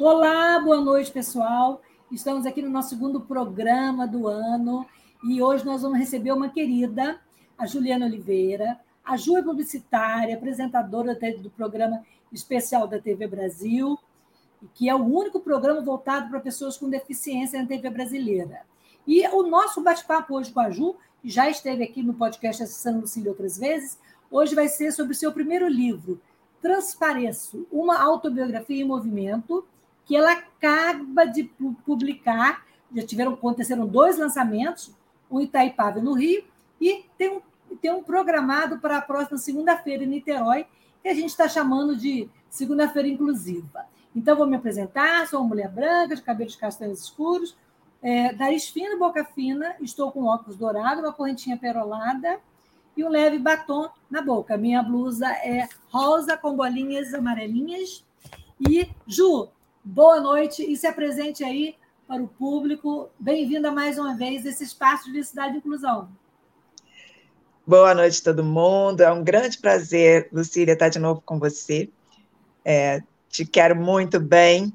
Olá, boa noite, pessoal. Estamos aqui no nosso segundo programa do ano e hoje nós vamos receber uma querida, a Juliana Oliveira. A Ju é publicitária, apresentadora do programa especial da TV Brasil, que é o único programa voltado para pessoas com deficiência na TV brasileira. E o nosso bate-papo hoje com a Ju, que já esteve aqui no podcast Acessando Lucília outras vezes, hoje vai ser sobre o seu primeiro livro, Transpareço, uma autobiografia em movimento, que ela acaba de publicar. Já tiveram, aconteceram dois lançamentos, um Itaipava no Rio, e tem um, tem um programado para a próxima segunda-feira em Niterói, que a gente está chamando de Segunda-feira Inclusiva. Então, vou me apresentar, sou uma mulher branca, de cabelos castanhos escuros, é, nariz fino, boca fina, estou com óculos dourados, uma correntinha perolada e um leve batom na boca. Minha blusa é rosa com bolinhas amarelinhas. E, Ju, boa noite e se apresente aí para o público. Bem-vinda mais uma vez a esse espaço de diversidade e inclusão. Boa noite, todo mundo. É um grande prazer, Lucília, estar de novo com você. É, te quero muito bem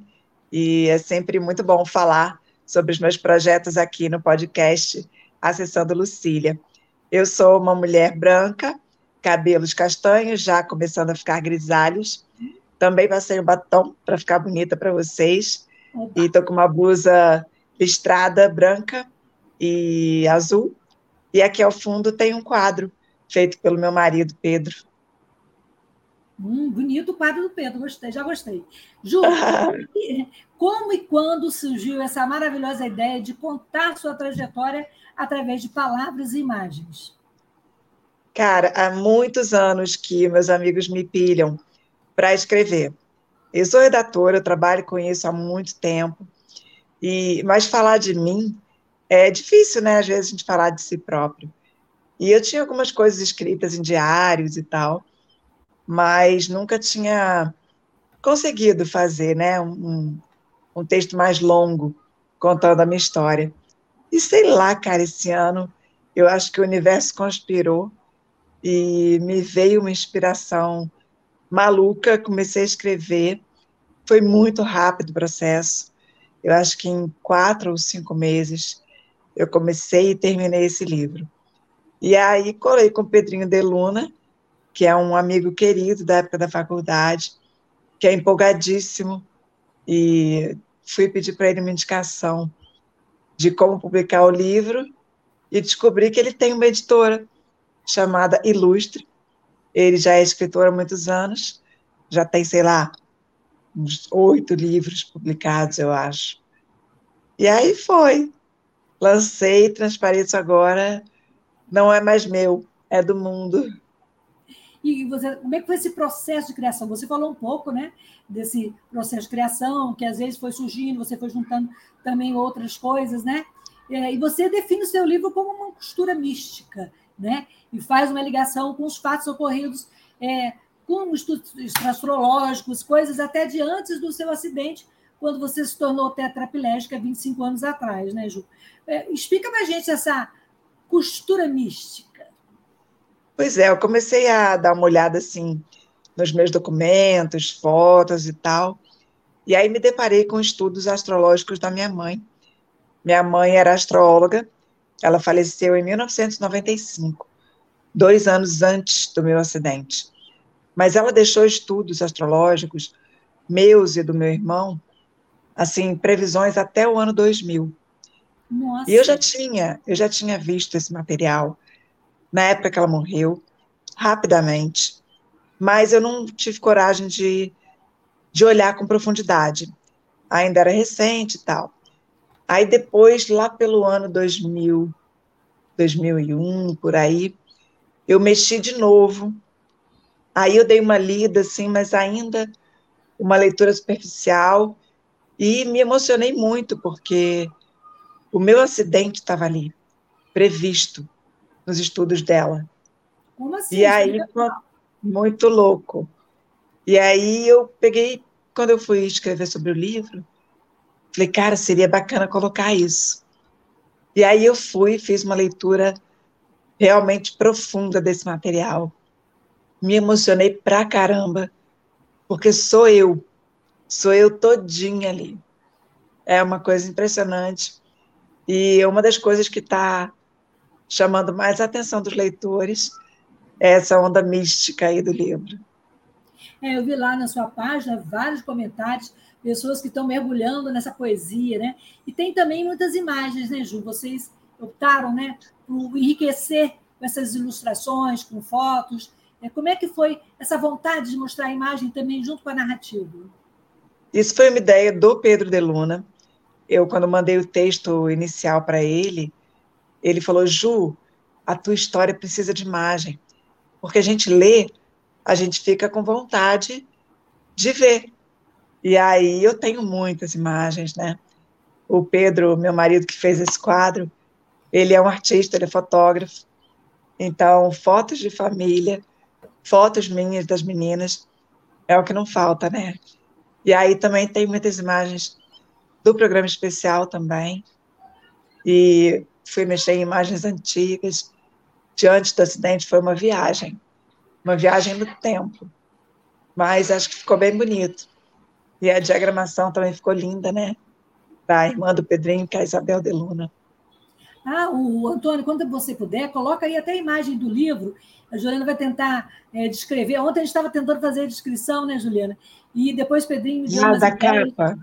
e é sempre muito bom falar sobre os meus projetos aqui no podcast Acessando Lucília. Eu sou uma mulher branca, cabelos castanhos, já começando a ficar grisalhos, também passei o batom para ficar bonita para vocês. Opa. E estou com uma blusa listrada, branca e azul. E aqui ao fundo tem um quadro feito pelo meu marido, Pedro. Hum, bonito o quadro do Pedro, gostei, já gostei. Ju, como e quando surgiu essa maravilhosa ideia de contar sua trajetória através de palavras e imagens? Cara, há muitos anos que meus amigos me pilham para escrever. Eu sou redatora, eu trabalho com isso há muito tempo, e mas falar de mim é difícil, né? Às vezes a gente falar de si próprio. E eu tinha algumas coisas escritas em diários e tal, mas nunca tinha conseguido fazer, né? Um, um texto mais longo contando a minha história. E sei lá, cara, esse ano eu acho que o universo conspirou e me veio uma inspiração maluca, comecei a escrever. Foi muito rápido o processo. Eu acho que em quatro ou cinco meses eu comecei e terminei esse livro. E aí colei com o Pedrinho de Luna, que é um amigo querido da época da faculdade, que é empolgadíssimo, e fui pedir para ele uma indicação de como publicar o livro e descobri que ele tem uma editora chamada Ilustre, ele já é escritor há muitos anos, já tem, sei lá, uns oito livros publicados, eu acho. E aí foi. Lancei Transparência agora, não é mais meu, é do mundo. E você, como é que foi esse processo de criação? Você falou um pouco, né, desse processo de criação, que às vezes foi surgindo, você foi juntando também outras coisas, né? É, e você define o seu livro como uma costura mística né? e faz uma ligação com os fatos ocorridos, é, com estudos astrológicos, coisas até de antes do seu acidente, quando você se tornou tetraplégica 25 anos atrás, né, Ju? É, explica para a gente essa costura mística. Pois é, eu comecei a dar uma olhada assim nos meus documentos, fotos e tal, e aí me deparei com estudos astrológicos da minha mãe. Minha mãe era astróloga ela faleceu em 1995, dois anos antes do meu acidente. Mas ela deixou estudos astrológicos, meus e do meu irmão, assim, previsões até o ano 2000. Nossa. E eu já tinha, eu já tinha visto esse material na época que ela morreu, rapidamente, mas eu não tive coragem de, de olhar com profundidade. Ainda era recente e tal. Aí depois, lá pelo ano 2000, 2001, por aí, eu mexi de novo. Aí eu dei uma lida, assim, mas ainda uma leitura superficial. E me emocionei muito, porque o meu acidente estava ali, previsto nos estudos dela. Como assim? E aí, muito louco. E aí eu peguei, quando eu fui escrever sobre o livro, falei, cara, seria bacana colocar isso. E aí eu fui, fiz uma leitura realmente profunda desse material. Me emocionei pra caramba, porque sou eu, sou eu todinha ali. É uma coisa impressionante. E uma das coisas que está chamando mais a atenção dos leitores é essa onda mística aí do livro. É, eu vi lá na sua página vários comentários, pessoas que estão mergulhando nessa poesia, né? E tem também muitas imagens, né, Ju? Vocês optaram, né, por enriquecer com essas ilustrações, com fotos. É, como é que foi essa vontade de mostrar a imagem também junto com a narrativa? Isso foi uma ideia do Pedro de Luna. Eu, quando mandei o texto inicial para ele, ele falou: Ju, a tua história precisa de imagem. Porque a gente lê, a gente fica com vontade de ver. E aí eu tenho muitas imagens, né? O Pedro, meu marido que fez esse quadro, ele é um artista, ele é fotógrafo. Então, fotos de família, fotos minhas das meninas, é o que não falta, né? E aí também tem muitas imagens do programa especial também. E fui mexer em imagens antigas, diante do acidente foi uma viagem, uma viagem no tempo. Mas acho que ficou bem bonito. E a diagramação também ficou linda, né? Da irmã do Pedrinho, que é a Isabel de Luna. Ah, o Antônio, quando você puder, coloca aí até a imagem do livro. A Juliana vai tentar é, descrever. Ontem a gente estava tentando fazer a descrição, né, Juliana? E depois Pedrinho deu ah, da capa.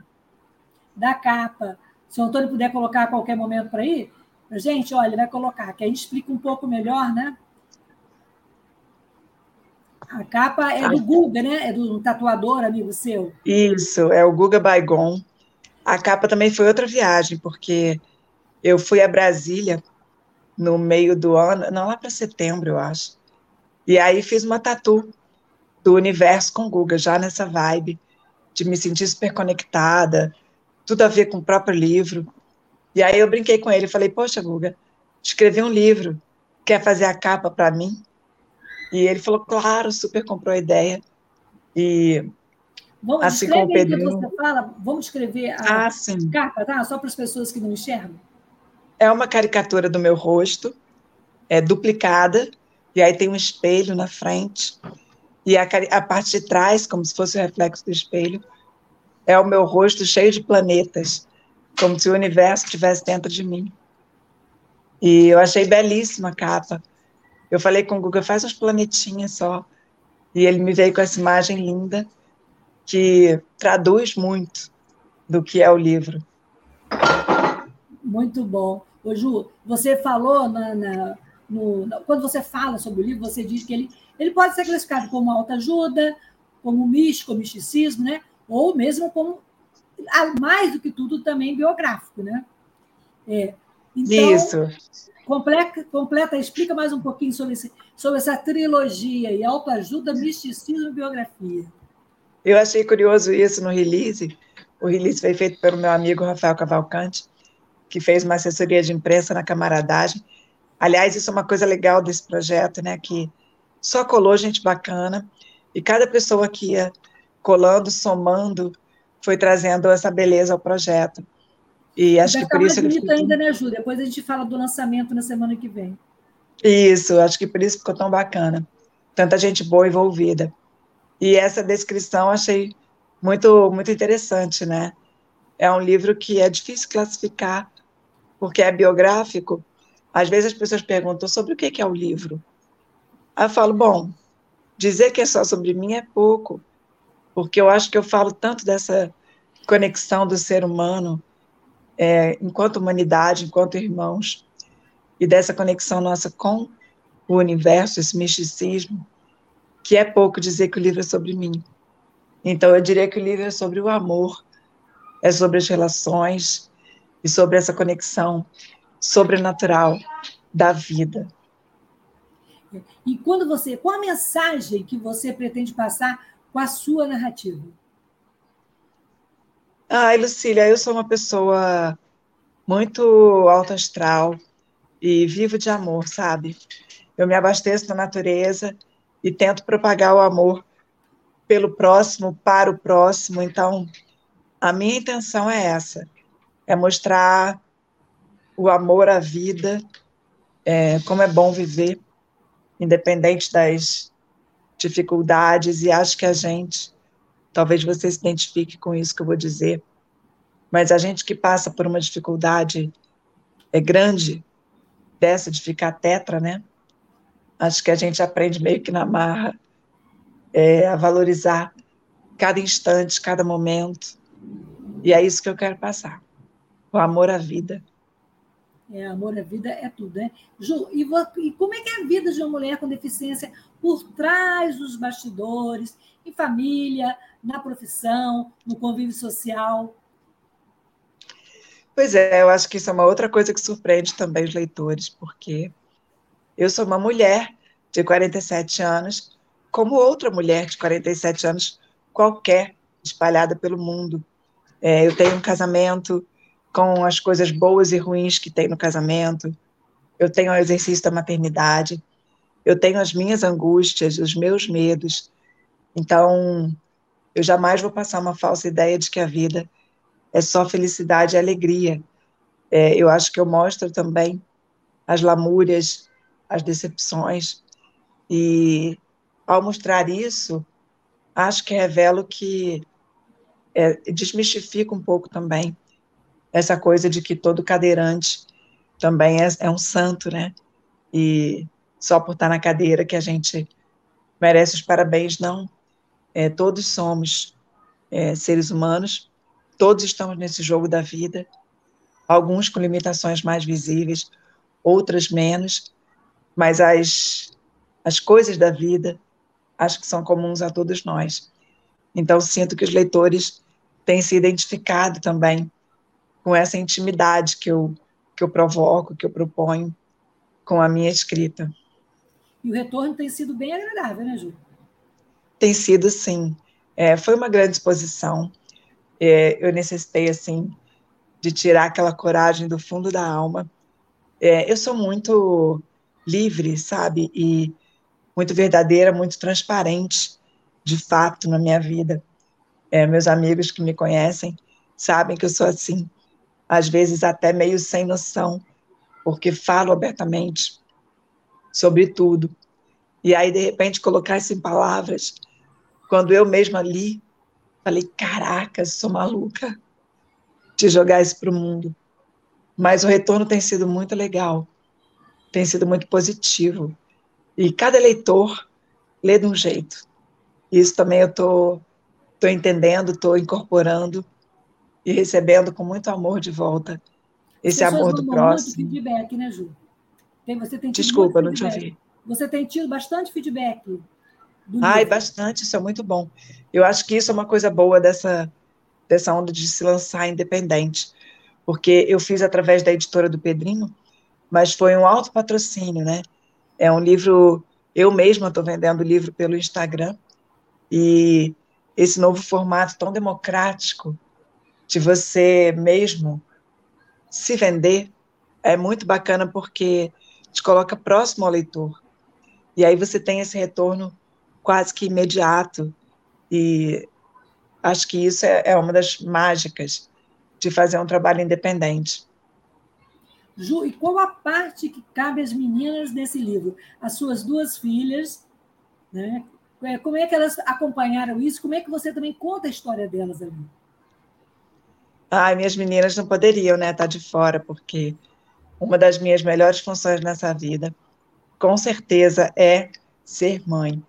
Da capa. Se o Antônio puder colocar a qualquer momento para ir, Gente, olha, vai colocar, que a gente explica um pouco melhor, né? A capa é do Guga, né? É do tatuador, amigo seu. Isso, é o Guga Baigon. A capa também foi outra viagem, porque eu fui a Brasília no meio do ano, não lá para setembro, eu acho. E aí fiz uma tatu do universo com Guga, já nessa vibe de me sentir super conectada, tudo a ver com o próprio livro. E aí eu brinquei com ele, falei, poxa, Guga, escrevi um livro, quer fazer a capa para mim? E ele falou, claro, super comprou a ideia. E vamos, assim como o Pedrinho... Você fala, vamos escrever a ah, capa, tá? Só para as pessoas que não enxergam. É uma caricatura do meu rosto, é duplicada, e aí tem um espelho na frente, e a, a parte de trás, como se fosse o reflexo do espelho, é o meu rosto cheio de planetas como se o universo estivesse dentro de mim. E eu achei belíssima a capa. Eu falei com o Guga, faz uns planetinhas só. E ele me veio com essa imagem linda, que traduz muito do que é o livro. Muito bom. Ô, Ju, você falou, na, na, no, quando você fala sobre o livro, você diz que ele, ele pode ser classificado como autoajuda, como místico, misticismo, né? ou mesmo como mais do que tudo, também biográfico, né? É. Então, Isso. Completa, completa, explica mais um pouquinho sobre, esse, sobre essa trilogia e autoajuda, misticismo e biografia. Eu achei curioso isso no release. O release foi feito pelo meu amigo Rafael Cavalcante, que fez uma assessoria de imprensa na camaradagem. Aliás, isso é uma coisa legal desse projeto, né? Que só colou gente bacana e cada pessoa que ia colando, somando, foi trazendo essa beleza ao projeto. E acho que por isso ele ficou... ainda, né, Ju? Depois a gente fala do lançamento na semana que vem. Isso, acho que por isso ficou tão bacana. Tanta gente boa envolvida. E essa descrição achei muito muito interessante, né? É um livro que é difícil classificar, porque é biográfico. Às vezes as pessoas perguntam sobre o que é o livro. Aí eu falo, bom, dizer que é só sobre mim é pouco porque eu acho que eu falo tanto dessa conexão do ser humano é, enquanto humanidade, enquanto irmãos, e dessa conexão nossa com o universo, esse misticismo, que é pouco dizer que o livro é sobre mim. Então, eu diria que o livro é sobre o amor, é sobre as relações e sobre essa conexão sobrenatural da vida. E quando você, qual a mensagem que você pretende passar com a sua narrativa? Ai, Lucília, eu sou uma pessoa muito alto astral e vivo de amor, sabe? Eu me abasteço da natureza e tento propagar o amor pelo próximo, para o próximo. Então, a minha intenção é essa: é mostrar o amor à vida, é, como é bom viver, independente das dificuldades. E acho que a gente, talvez você se identifique com isso que eu vou dizer, mas a gente que passa por uma dificuldade é grande, dessa de ficar tetra, né? Acho que a gente aprende meio que na marra é, a valorizar cada instante, cada momento. E é isso que eu quero passar. O amor à vida. É, amor à vida é tudo, né? Ju, e, e como é que é a vida de uma mulher com deficiência por trás dos bastidores, em família, na profissão, no convívio social? Pois é, eu acho que isso é uma outra coisa que surpreende também os leitores, porque eu sou uma mulher de 47 anos como outra mulher de 47 anos qualquer, espalhada pelo mundo. É, eu tenho um casamento com as coisas boas e ruins que tem no casamento, eu tenho o exercício da maternidade, eu tenho as minhas angústias, os meus medos. Então, eu jamais vou passar uma falsa ideia de que a vida é só felicidade e alegria. É, eu acho que eu mostro também as lamúrias, as decepções, e ao mostrar isso, acho que revelo que é, desmistifica um pouco também essa coisa de que todo cadeirante também é, é, um santo, né? E só por estar na cadeira que a gente merece os parabéns, não. É, todos somos é, seres humanos, todos estamos nesse jogo da vida, alguns com limitações mais visíveis, outras menos, mas as, as coisas da vida acho que são comuns a todos nós. Então, sinto que os leitores têm se identificado também com essa intimidade que eu, que eu provoco, que eu proponho com a minha escrita. E o retorno tem sido bem agradável, né, Ju? Tem sido, sim. É, foi uma grande exposição. É, eu necessitei, assim, de tirar aquela coragem do fundo da alma. É, eu sou muito livre, sabe? E muito verdadeira, muito transparente, de fato, na minha vida. É, meus amigos que me conhecem sabem que eu sou assim, às vezes até meio sem noção, porque falo abertamente sobre tudo. E aí, de repente, colocar isso em palavras, quando eu mesma li, falei: caraca, sou maluca de jogar isso para o mundo. Mas o retorno tem sido muito legal, tem sido muito positivo. E cada leitor lê de um jeito. Isso também eu estou tô, tô entendendo, estou incorporando e recebendo com muito amor de volta esse amor do próximo. Muito feedback, né, Ju? Tem, você tem Desculpa, não te ouvi. Você tem tido bastante feedback. Ai, bastante, isso é muito bom. Eu acho que isso é uma coisa boa dessa, dessa onda de se lançar independente, porque eu fiz através da editora do Pedrinho, mas foi um alto patrocínio, né? É um livro, eu mesma estou vendendo o livro pelo Instagram, e esse novo formato tão democrático de você mesmo se vender é muito bacana porque te coloca próximo ao leitor. E aí você tem esse retorno quase que imediato. E acho que isso é, é uma das mágicas de fazer um trabalho independente. Ju, e qual a parte que cabe às meninas desse livro? As suas duas filhas, né? É, como é que elas acompanharam isso? Como é que você também conta a história delas ali? Ai, minhas meninas não poderiam, né, estar de fora, porque uma das minhas melhores funções nessa vida, com certeza, é ser mãe.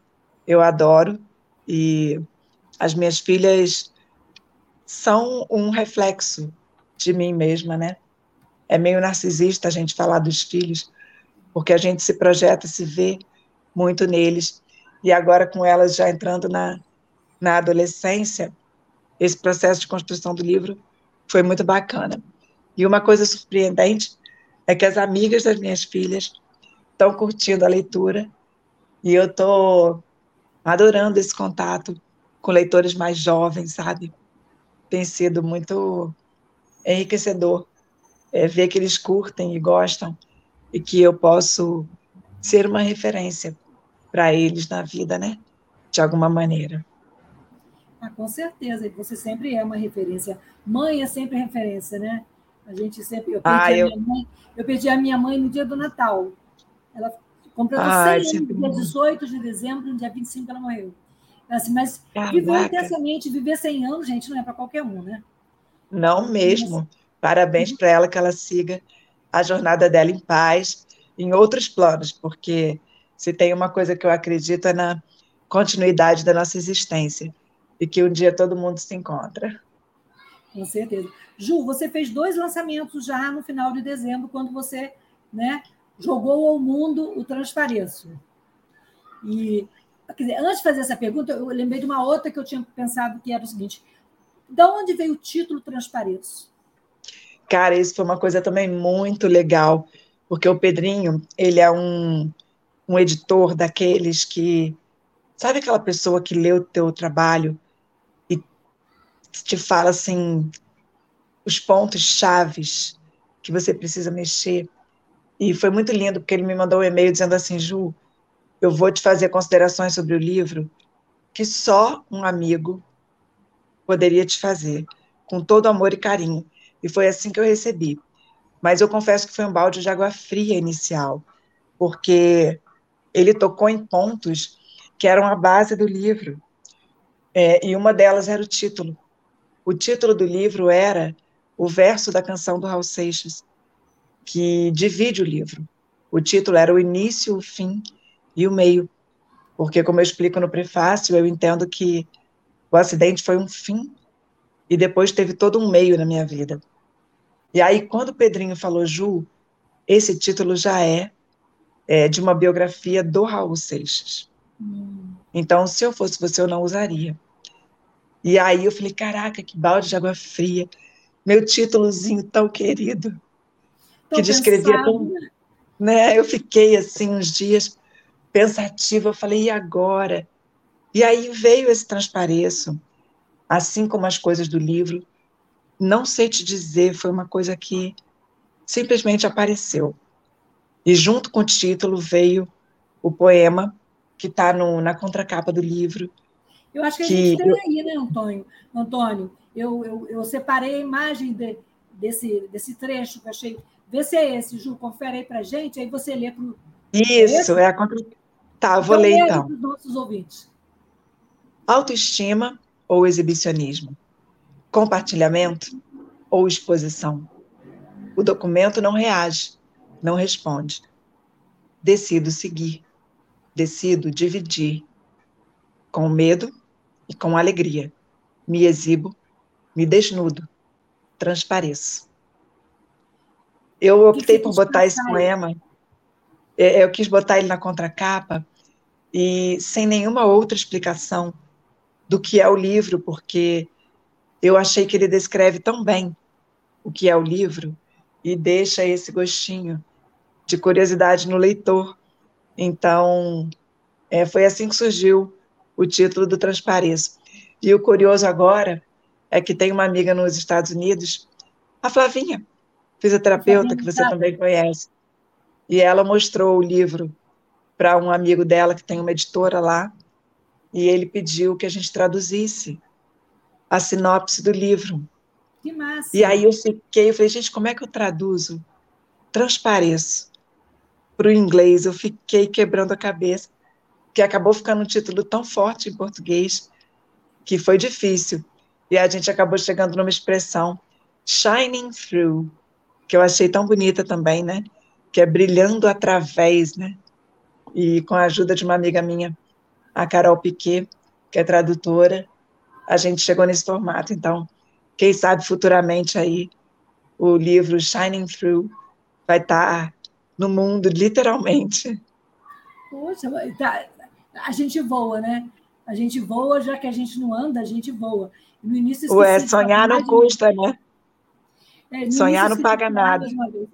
Eu adoro e as minhas filhas são um reflexo de mim mesma, né? é meio narcisista a gente falar dos filhos, porque a gente se projeta, se vê muito neles. E agora, com elas já entrando na, na adolescência, esse processo de construção do livro foi muito bacana. E uma coisa surpreendente é que as amigas das minhas filhas estão curtindo a leitura E eu estou adorando esse contato com leitores mais jovens, sabe? Tem sido muito enriquecedor é, ver que eles curtem e gostam e que eu posso ser uma referência para eles na vida, né? De alguma maneira. Ah, com certeza, você sempre é uma referência. Mãe é sempre referência, né? A gente sempre. Eu perdi, ah, eu... A, minha mãe, eu perdi a minha mãe no dia do Natal. Ela completou ah, 100 anos, dia 18 de dezembro, no dia 25 ela morreu. Assim, mas Caraca. viver intensamente, viver 100 anos, gente, não é para qualquer um, né? Não mesmo. Parabéns para ela que ela siga a jornada dela em paz, em outros planos, porque se tem uma coisa que eu acredito é na continuidade da nossa existência e que um dia todo mundo se encontra. Com certeza. Ju, você fez dois lançamentos já no final de dezembro, quando você né, jogou ao mundo o Transpareço. E, dizer, antes de fazer essa pergunta, eu lembrei de uma outra que eu tinha pensado que era o seguinte: de onde veio o título Transpareço? Cara, isso foi uma coisa também muito legal, porque o Pedrinho, ele é um, um editor daqueles que. Sabe aquela pessoa que lê o teu trabalho e te fala assim os pontos chaves que você precisa mexer? E foi muito lindo, porque ele me mandou um e-mail dizendo assim, Ju, eu vou te fazer considerações sobre o livro que só um amigo poderia te fazer, com todo amor e carinho. E foi assim que eu recebi. Mas eu confesso que foi um balde de água fria inicial, porque ele tocou em pontos que eram a base do livro. É, e uma delas era o título. O título do livro era o verso da canção do Raul Seixas, que divide o livro. O título era o início, o fim e o meio. Porque, como eu explico no prefácio, eu entendo que o acidente foi um fim e depois teve todo um meio na minha vida. E aí, quando o Pedrinho falou Ju, esse título já é, é de uma biografia do Raul Seixas. Hum. Então, se eu fosse você, eu não usaria. E aí eu falei, caraca, que balde de água fria. Meu títulozinho tão querido, Tô que descrevia tão... Né? Eu fiquei, assim, uns dias pensativa. Eu falei, e agora? E aí veio esse transpareço, assim como as coisas do livro, não sei te dizer, foi uma coisa que simplesmente apareceu. E junto com o título veio o poema que está na contracapa do livro. Eu acho que, que a gente tem aí, né, Antônio? Antônio, eu, eu, eu separei a imagem de, desse, desse trecho que eu achei. Vê se é esse, Ju, confere aí para gente, aí você lê para Isso, é, é a contracapa. Tá, vou então, ler então. Para os nossos ouvintes. Autoestima ou exibicionismo? compartilhamento ou exposição. O documento não reage, não responde. Decido seguir, decido dividir. Com medo e com alegria. Me exibo, me desnudo, transpareço. Eu optei por botar esse poema, é, eu quis botar ele na contracapa e sem nenhuma outra explicação do que é o livro, porque eu achei que ele descreve tão bem o que é o livro e deixa esse gostinho de curiosidade no leitor. Então, é, foi assim que surgiu o título do Transpareço. E o curioso agora é que tem uma amiga nos Estados Unidos, a Flavinha, fisioterapeuta, que você também conhece. E ela mostrou o livro para um amigo dela que tem uma editora lá, e ele pediu que a gente traduzisse a sinopse do livro. Que massa! E aí eu fiquei, eu falei, gente, como é que eu traduzo? Transpareço para o inglês. Eu fiquei quebrando a cabeça, que acabou ficando um título tão forte em português que foi difícil. E a gente acabou chegando numa expressão, shining through, que eu achei tão bonita também, né? Que é brilhando através, né? E com a ajuda de uma amiga minha, a Carol Piquet, que é tradutora, a gente chegou nesse formato. Então, quem sabe futuramente aí o livro Shining Through vai estar no mundo, literalmente. Poxa, tá, a gente voa, né? A gente voa, já que a gente não anda, a gente voa. No início Ué, sonhar não custa, né? É, sonhar não paga nada.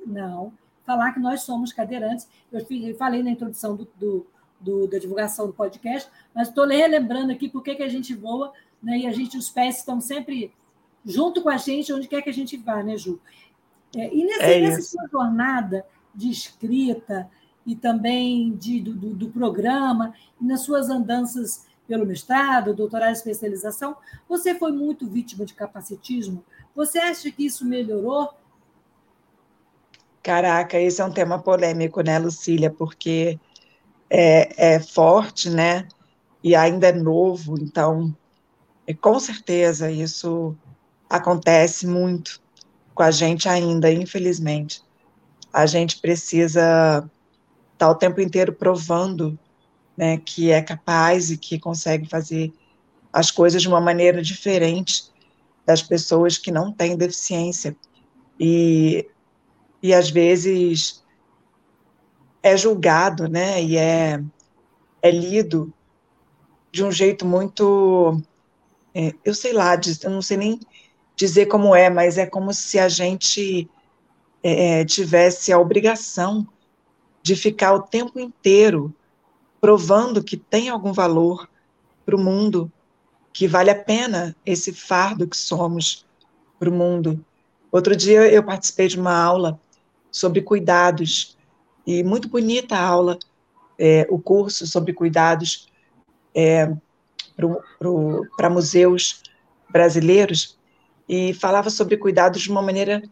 Não. Falar que nós somos cadeirantes. Eu falei na introdução do, do, do, da divulgação do podcast, mas estou relembrando aqui por que a gente voa, né? E a gente, os pés estão sempre junto com a gente, onde quer que a gente vá, né, Ju? É, e nessa, é nessa sua jornada de escrita e também de, do, do, do programa, e nas suas andanças pelo mestrado, doutorado e especialização, você foi muito vítima de capacitismo? Você acha que isso melhorou? Caraca, esse é um tema polêmico, né, Lucília? Porque é, é forte, né? E ainda é novo, então, é, com certeza, isso acontece muito com a gente ainda, infelizmente. A gente precisa estar tá o tempo inteiro provando né, que é capaz e que consegue fazer as coisas de uma maneira diferente das pessoas que não têm deficiência. E, e às vezes é julgado, né, e é, é lido de um jeito muito, é, eu sei lá, eu não sei nem dizer como é, mas é como se a gente é, tivesse a obrigação de ficar o tempo inteiro provando que tem algum valor para o mundo, que vale a pena esse fardo que somos para o mundo. Outro dia eu participei de uma aula sobre cuidados, e muito bonita a aula, é, o curso sobre cuidados é, para museus brasileiros, e falava sobre cuidados de uma maneira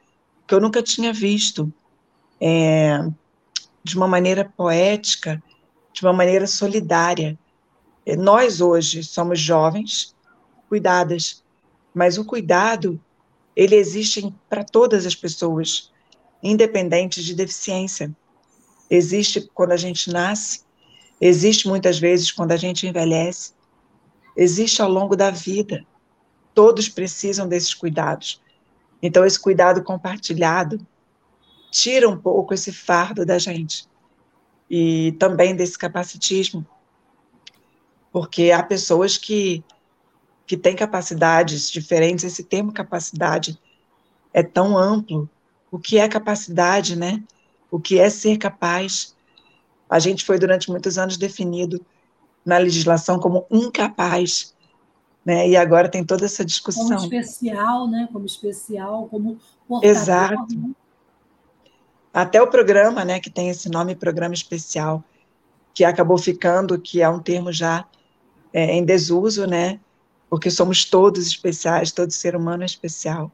que eu nunca tinha visto, é, de uma maneira poética, de uma maneira solidária. É, nós hoje somos jovens, cuidadas, mas o cuidado ele existe para todas as pessoas, independente de deficiência. Existe quando a gente nasce, existe muitas vezes quando a gente envelhece, existe ao longo da vida todos precisam desses cuidados. Então, esse cuidado compartilhado tira um pouco esse fardo da gente e também desse capacitismo, porque há pessoas que, que têm capacidades diferentes. Esse termo capacidade é tão amplo. O que é capacidade, né? O que é ser capaz? A gente foi durante muitos anos definido na legislação como incapaz né? E agora tem toda essa discussão. Como especial, né? Como especial, como portador. Exato. Né? Até o programa, né, que tem esse nome, programa especial, que acabou ficando, que é um termo já é, em desuso, né? Porque somos todos especiais, todo ser humano é especial.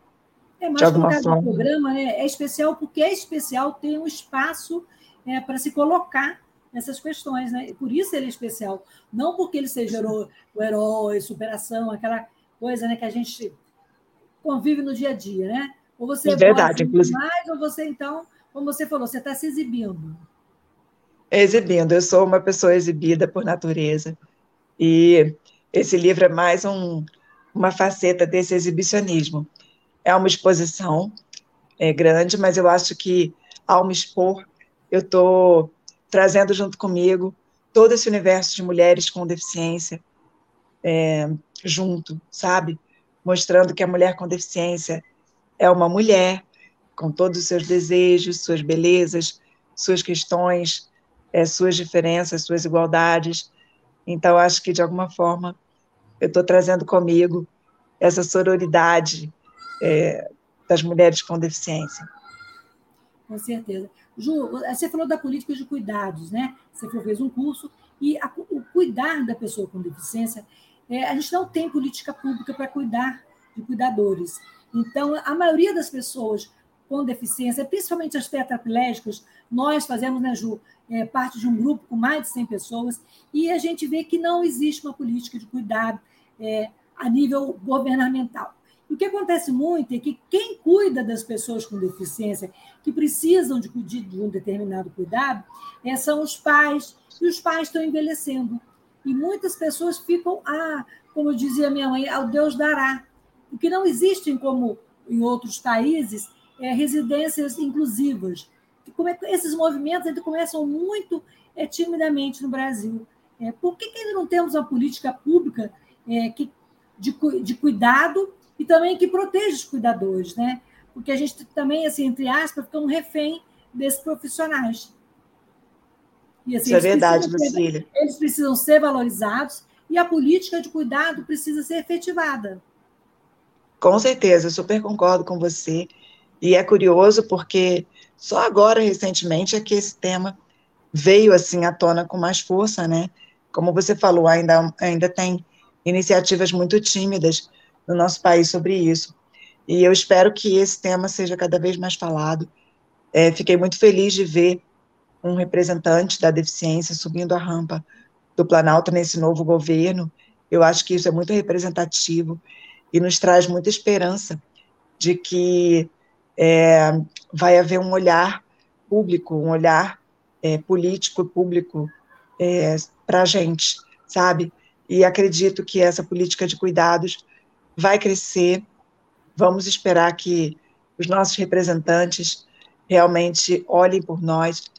É, mas de alguma forma. programa né, é especial porque é especial, tem um espaço é, para se colocar nessas questões, né? Por isso ele é especial, não porque ele seja o, o herói, superação, aquela coisa, né, que a gente convive no dia a dia, né? Ou você é verdade, inclusive. mais, ou você então, como você falou, você está se exibindo. Exibindo, eu sou uma pessoa exibida por natureza. E esse livro é mais um, uma faceta desse exibicionismo. É uma exposição é grande, mas eu acho que ao me expor, eu estou trazendo junto comigo todo esse universo de mulheres com deficiência é, junto, sabe? Mostrando que a mulher com deficiência é uma mulher com todos os seus desejos, suas belezas, suas questões, é, suas diferenças, suas igualdades. Então, acho que, de alguma forma, eu estou trazendo comigo essa sororidade é, das mulheres com deficiência. Com certeza. Ju, você falou da política de cuidados, né? Você fez um curso e a, o cuidar da pessoa com deficiência, é, a gente não tem política pública para cuidar de cuidadores. Então, a maioria das pessoas com deficiência, principalmente as tetraplégicas, nós fazemos, né, Ju, é, parte de um grupo com mais de 100 pessoas, e a gente vê que não existe uma política de cuidado é, a nível governamental. O que acontece muito é que quem cuida das pessoas com deficiência, que precisam de, de um determinado cuidado, é, são os pais, e os pais estão envelhecendo. E muitas pessoas ficam, ah, como dizia minha mãe, ao Deus dará. Porque não existem, como em outros países, é, residências inclusivas. Esses movimentos ainda começam muito é, timidamente no Brasil. É, por que, que ainda não temos uma política pública é, que, de, de cuidado e também que proteja os cuidadores, né? Porque a gente também, assim, entre aspas, fica um refém desses profissionais. E, assim, Isso é verdade, Lucília. Eles precisam ser valorizados e a política de cuidado precisa ser efetivada. Com certeza, eu super concordo com você. E é curioso porque só agora, recentemente, é que esse tema veio assim à tona com mais força, né? Como você falou, ainda, ainda tem iniciativas muito tímidas no nosso país sobre isso. E eu espero que esse tema seja cada vez mais falado. É, fiquei muito feliz de ver um representante da deficiência subindo a rampa do Planalto nesse novo governo. Eu acho que isso é muito representativo e nos traz muita esperança de que é, vai haver um olhar público, um olhar é, político público é, para a gente, sabe? E acredito que essa política de cuidados vai crescer. Vamos esperar que os nossos representantes realmente olhem por nós,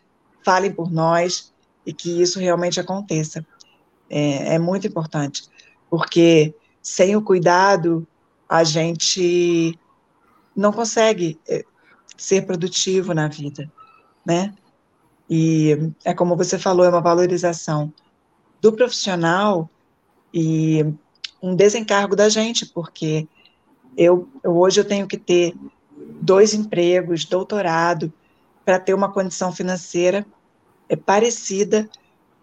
falem por nós e que isso realmente aconteça. É, é muito importante, porque sem o cuidado a gente não consegue é, ser produtivo na vida, né? E é como você falou, é uma valorização do profissional e um desencargo da gente, porque eu, eu hoje eu tenho que ter dois empregos, doutorado, para ter uma condição financeira é parecida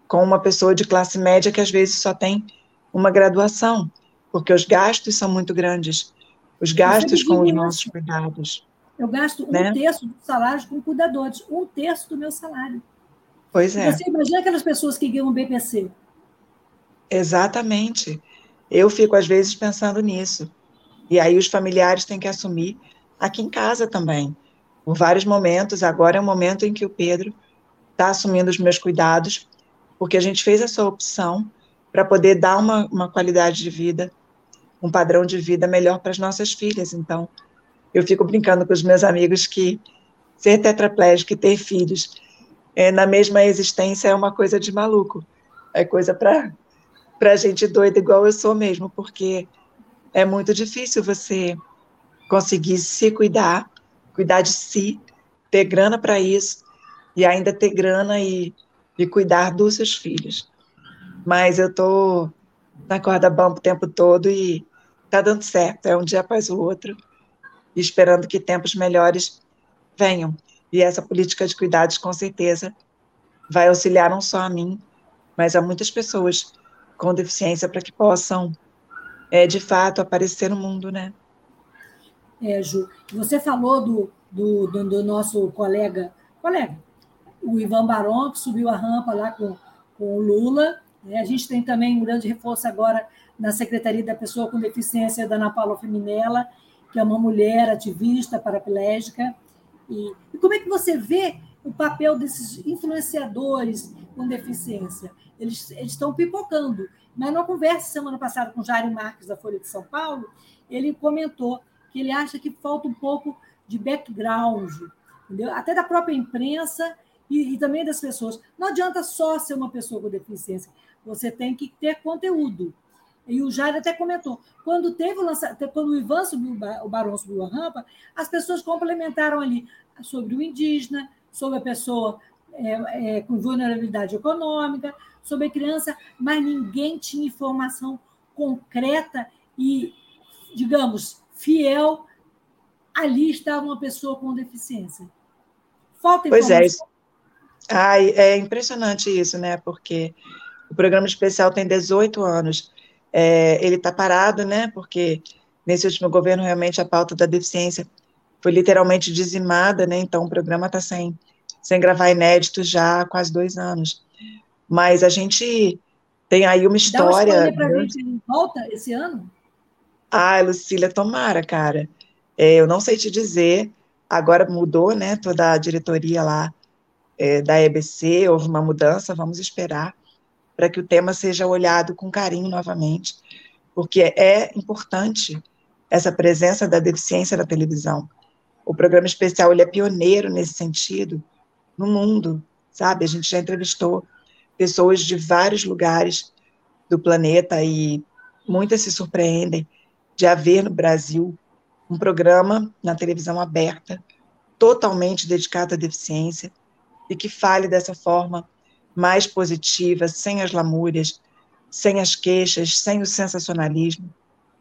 com uma pessoa de classe média que às vezes só tem uma graduação, porque os gastos são muito grandes, os gastos com os nossos cuidados. Eu gasto um né? terço dos salários com cuidadores, um terço do meu salário. Pois é. Você imagina aquelas pessoas que ganham BPC? Exatamente. Eu fico, às vezes, pensando nisso. E aí os familiares têm que assumir aqui em casa também. Por vários momentos, agora é o momento em que o Pedro está assumindo os meus cuidados, porque a gente fez essa opção para poder dar uma, uma qualidade de vida, um padrão de vida melhor para as nossas filhas. Então, eu fico brincando com os meus amigos que ser tetraplégico e ter filhos é, na mesma existência é uma coisa de maluco. É coisa para para gente doida igual eu sou mesmo, porque é muito difícil você conseguir se cuidar, cuidar de si, ter grana para isso e ainda ter grana e, e cuidar dos seus filhos. Mas eu tô na corda bamba o tempo todo e tá dando certo, é um dia após o outro esperando que tempos melhores venham. E essa política de cuidados, com certeza, vai auxiliar não só a mim, mas a muitas pessoas com deficiência para que possam, é, de fato, aparecer no mundo, né? É, Ju, você falou do, do, do, do nosso colega, colega, o Ivan Baron, que subiu a rampa lá com, com o Lula. Né? A gente tem também um grande reforço agora na Secretaria da Pessoa com Deficiência da Ana Paula Feminella, que é uma mulher ativista paraplégica. E, e como é que você vê o papel desses influenciadores com deficiência? Eles, eles estão pipocando. Mas numa conversa semana passada com Jairo Marques, da Folha de São Paulo, ele comentou que ele acha que falta um pouco de background, entendeu? até da própria imprensa e, e, também das pessoas. Não adianta só ser uma pessoa com deficiência, você tem que ter conteúdo. E o Jair até comentou, quando teve o lançamento, quando o Ivan subiu, o Barão subiu a rampa, as pessoas complementaram ali sobre o indígena, sobre a pessoa é, é, com vulnerabilidade econômica, sobre a criança, mas ninguém tinha informação concreta e, digamos, fiel. Ali estava uma pessoa com deficiência. Falta informação. Pois é. Ai, é impressionante isso, né? Porque o programa especial tem 18 anos é, ele está parado, né? Porque nesse último governo realmente a pauta da deficiência foi literalmente dizimada, né? Então o programa está sem, sem gravar inédito já há quase dois anos. Mas a gente tem aí uma história. Dá um gente volta esse ano? Ah, Lucília, tomara, cara. É, eu não sei te dizer. Agora mudou, né? Toda a diretoria lá é, da EBC, houve uma mudança, vamos esperar para que o tema seja olhado com carinho novamente, porque é importante essa presença da deficiência na televisão. O programa especial ele é pioneiro nesse sentido no mundo, sabe? A gente já entrevistou pessoas de vários lugares do planeta e muitas se surpreendem de haver no Brasil um programa na televisão aberta totalmente dedicado à deficiência e que fale dessa forma mais positiva, sem as lamúrias, sem as queixas, sem o sensacionalismo,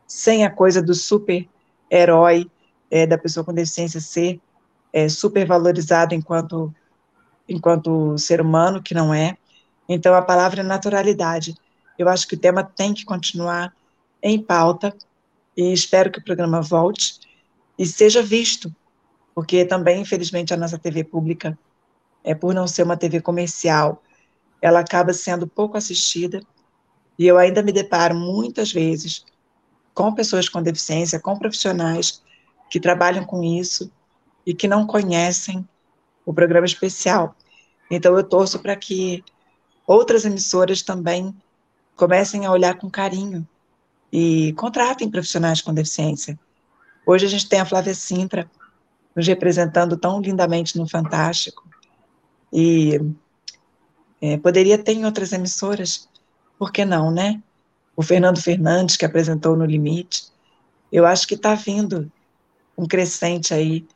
sem a coisa do super-herói é, da pessoa com deficiência ser é, super valorizado enquanto, enquanto ser humano, que não é. Então, a palavra é naturalidade. Eu acho que o tema tem que continuar em pauta e espero que o programa volte e seja visto, porque também, infelizmente, a nossa TV pública, é por não ser uma TV comercial, ela acaba sendo pouco assistida e eu ainda me deparo muitas vezes com pessoas com deficiência, com profissionais que trabalham com isso e que não conhecem o programa especial. Então, eu torço para que outras emissoras também comecem a olhar com carinho e contratem profissionais com deficiência. Hoje a gente tem a Flávia Sintra nos representando tão lindamente no Fantástico e é, poderia ter em outras emissoras por que não, né? O Fernando Fernandes, que apresentou no Limite, eu acho que está vindo um crescente aí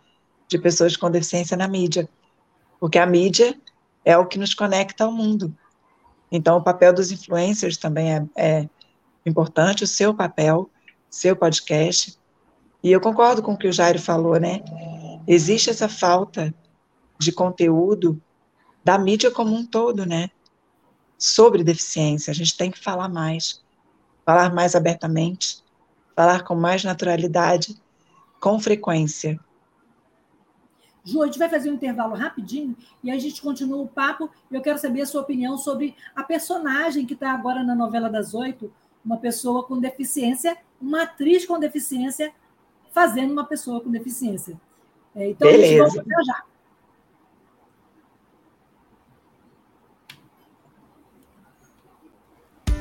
de pessoas com deficiência na mídia, porque a mídia é o que nos conecta ao mundo. Então, o papel dos influencers também é, é importante, o seu papel, seu podcast. E eu concordo com o que o Jairo falou, né? Existe essa falta de conteúdo da mídia como um todo, né? sobre deficiência. A gente tem que falar mais, falar mais abertamente, falar com mais naturalidade, com frequência. Ju, a gente vai fazer um intervalo rapidinho e a gente continua o papo. Eu quero saber a sua opinião sobre a personagem que está agora na novela das oito, uma pessoa com deficiência, uma atriz com deficiência, fazendo uma pessoa com deficiência. É, então, Beleza. a gente volta já.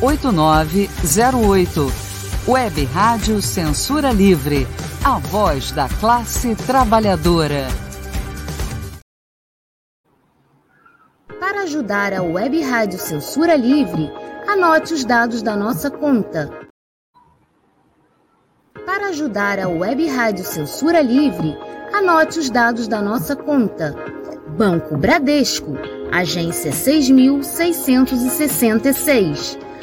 8908. Web Rádio Censura Livre. A voz da classe trabalhadora. Para ajudar a Web Rádio Censura Livre, anote os dados da nossa conta. Para ajudar a Web Rádio Censura Livre, anote os dados da nossa conta. Banco Bradesco, agência 6666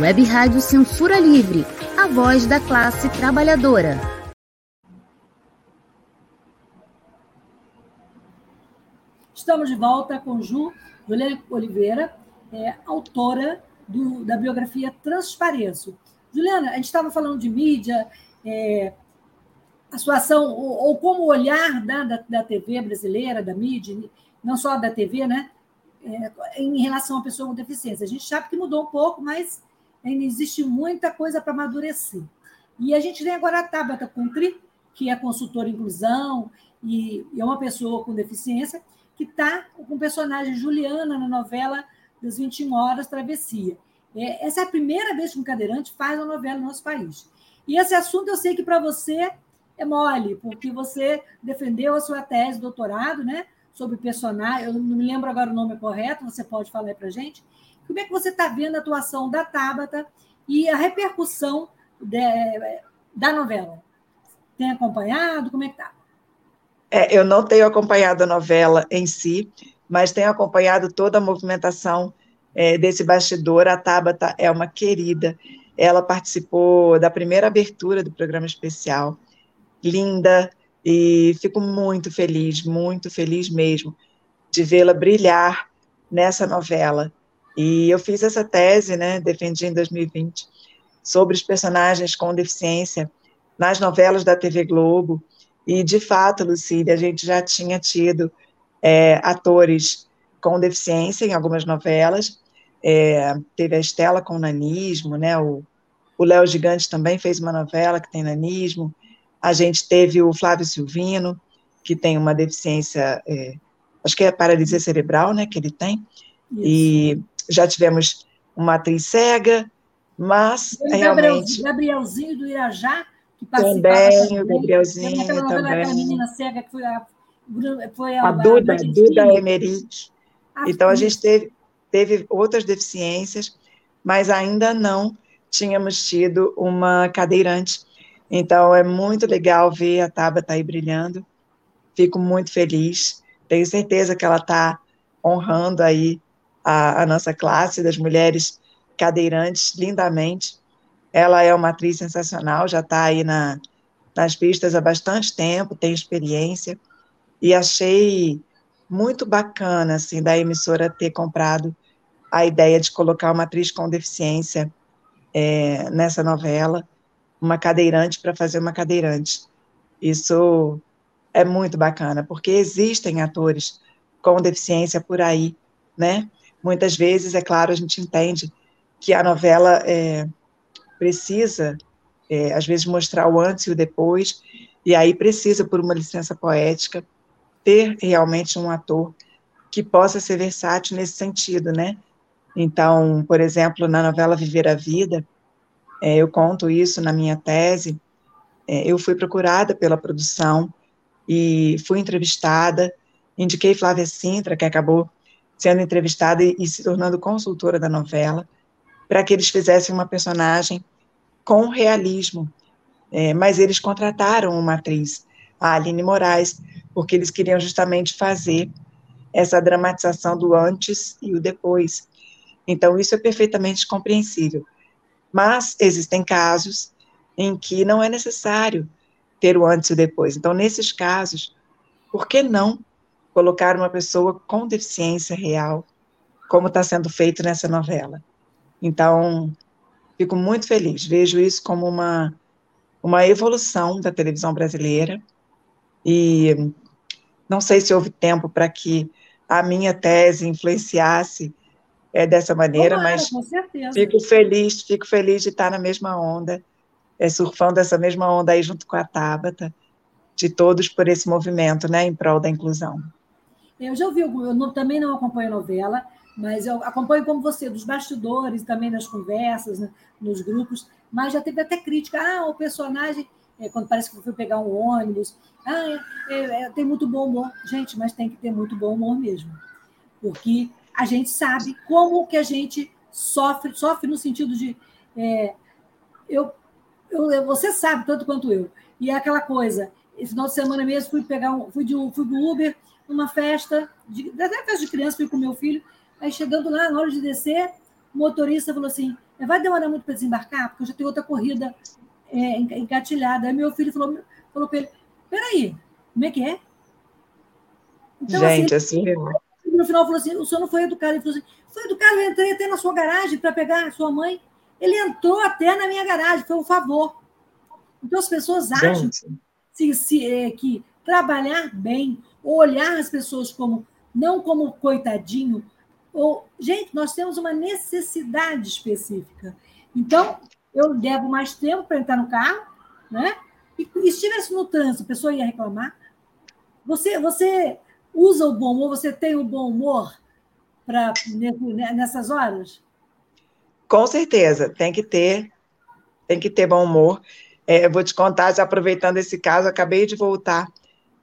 Web Rádio Censura Livre, a voz da classe trabalhadora. Estamos de volta com Ju Juliana Oliveira, é, autora do, da biografia Transpareço. Juliana, a gente estava falando de mídia, é, a situação, ou, ou como olhar da, da, da, TV brasileira, da mídia, não só da TV, né, é, em relação à pessoa com deficiência. A gente sabe que mudou um pouco, mas ainda existe muita coisa para amadurecer. E a gente tem agora a Tabata Country, que é consultora em inclusão e, é uma pessoa com deficiência, que está com o personagem Juliana na novela das 21 Horas Travessia. É, essa é a primeira vez que um cadeirante faz uma novela no nosso país. E esse assunto eu sei que para você é mole, porque você defendeu a sua tese doutorado né, sobre personagem, eu não me lembro agora o nome correto, você pode falar para a gente, Como é que você está vendo a atuação da Tabata e a repercussão de, da novela? Tem acompanhado? Como é que está? É, eu não tenho acompanhado a novela em si, mas tenho acompanhado toda a movimentação é, desse bastidor. A Tabata é uma querida. Ela participou da primeira abertura do programa especial. Linda, e fico muito feliz, muito feliz mesmo, de vê-la brilhar nessa novela. E eu fiz essa tese, né, defendi em 2020, sobre os personagens com deficiência nas novelas da TV Globo. E, de fato, Lucília, a gente já tinha tido é, atores com deficiência em algumas novelas. É, teve a Estela com nanismo, né? O, o Léo Gigante também fez uma novela que tem nanismo. A gente teve o Flávio Silvino, que tem uma deficiência, é, acho que é paralisia cerebral, né? Que ele tem. Isso. E já tivemos uma atriz cega, mas e realmente... Gabrielzinho do Irajá, que Também, o Gabrielzinho também. Aquela menina cega que foi a, foi a, a Duda, a Duda Emerick. Ah, então, a gente teve, teve outras deficiências, mas ainda não tínhamos tido uma cadeirante. Então, é muito legal ver a Tabata aí brilhando. Fico muito feliz. Tenho certeza que ela está honrando aí a, a nossa classe das mulheres cadeirantes lindamente. Ela é uma atriz sensacional, já está aí na, nas pistas há bastante tempo, tem experiência, e achei muito bacana, assim, da emissora ter comprado a ideia de colocar uma atriz com deficiência é, nessa novela, uma cadeirante para fazer uma cadeirante. Isso é muito bacana, porque existem atores com deficiência por aí, né? Muitas vezes, é claro, a gente entende que a novela é, precisa, é, às vezes, mostrar o antes e o depois, e aí precisa, por uma licença poética, ter realmente um ator que possa ser versátil nesse sentido, né? Então, por exemplo, na novela Viver a Vida, é, eu conto isso na minha tese, é, eu fui procurada pela produção e fui entrevistada, indiquei Flávia Sintra, que acabou sendo entrevistada e, e se tornando consultora da novela, para que eles fizessem uma personagem com realismo. É, mas eles contrataram uma atriz, a Aline Moraes, porque eles queriam justamente fazer essa dramatização do antes e o depois. Então, isso é perfeitamente compreensível. Mas existem casos em que não é necessário ter o antes e o depois. Então, nesses casos, por que não colocar uma pessoa com deficiência real, como está sendo feito nessa novela. Então, fico muito feliz, vejo isso como uma, uma evolução da televisão brasileira, e não sei se houve tempo para que a minha tese influenciasse é, dessa maneira, mas fico feliz, fico feliz de estar na mesma onda, é, surfando essa mesma onda aí junto com a Tabata, de todos por esse movimento, né, em prol da inclusão. Eu já ouvi, eu não, também não acompanho novela, mas eu acompanho como você, dos bastidores, também nas conversas, né, nos grupos, mas já teve até crítica, ah, o personagem, é, quando parece que foi pegar um ônibus, ah, é, é, tem muito bom humor. Gente, mas tem que ter muito bom humor mesmo, porque a gente sabe como que a gente sofre, sofre no sentido de, é, eu, eu, você sabe tanto quanto eu, e é aquela coisa, esse final de semana mesmo fui pegar um, fui de fui do Uber numa festa, de, até festa de criança, fui com meu filho. Aí chegando lá, na hora de descer, o motorista falou assim: é, vai demorar muito para desembarcar, porque eu já tenho outra corrida é, engatilhada. Aí meu filho falou, falou para ele: peraí, como é que é? Então, Gente, assim, assim. No final falou assim: o senhor não foi educado. Ele falou assim: foi educado, eu entrei até na sua garagem para pegar a sua mãe. Ele entrou até na minha garagem, foi um favor. Então as pessoas acham se, se, é, que trabalhar bem olhar as pessoas como não como coitadinho, ou gente, nós temos uma necessidade específica. Então, eu levo mais tempo para entrar no carro, né? E, se estivesse no trânsito, a pessoa ia reclamar. Você, você usa o bom humor, você tem o bom humor para né, nessas horas? Com certeza, tem que ter, tem que ter bom humor. É, vou te contar, já aproveitando esse caso, acabei de voltar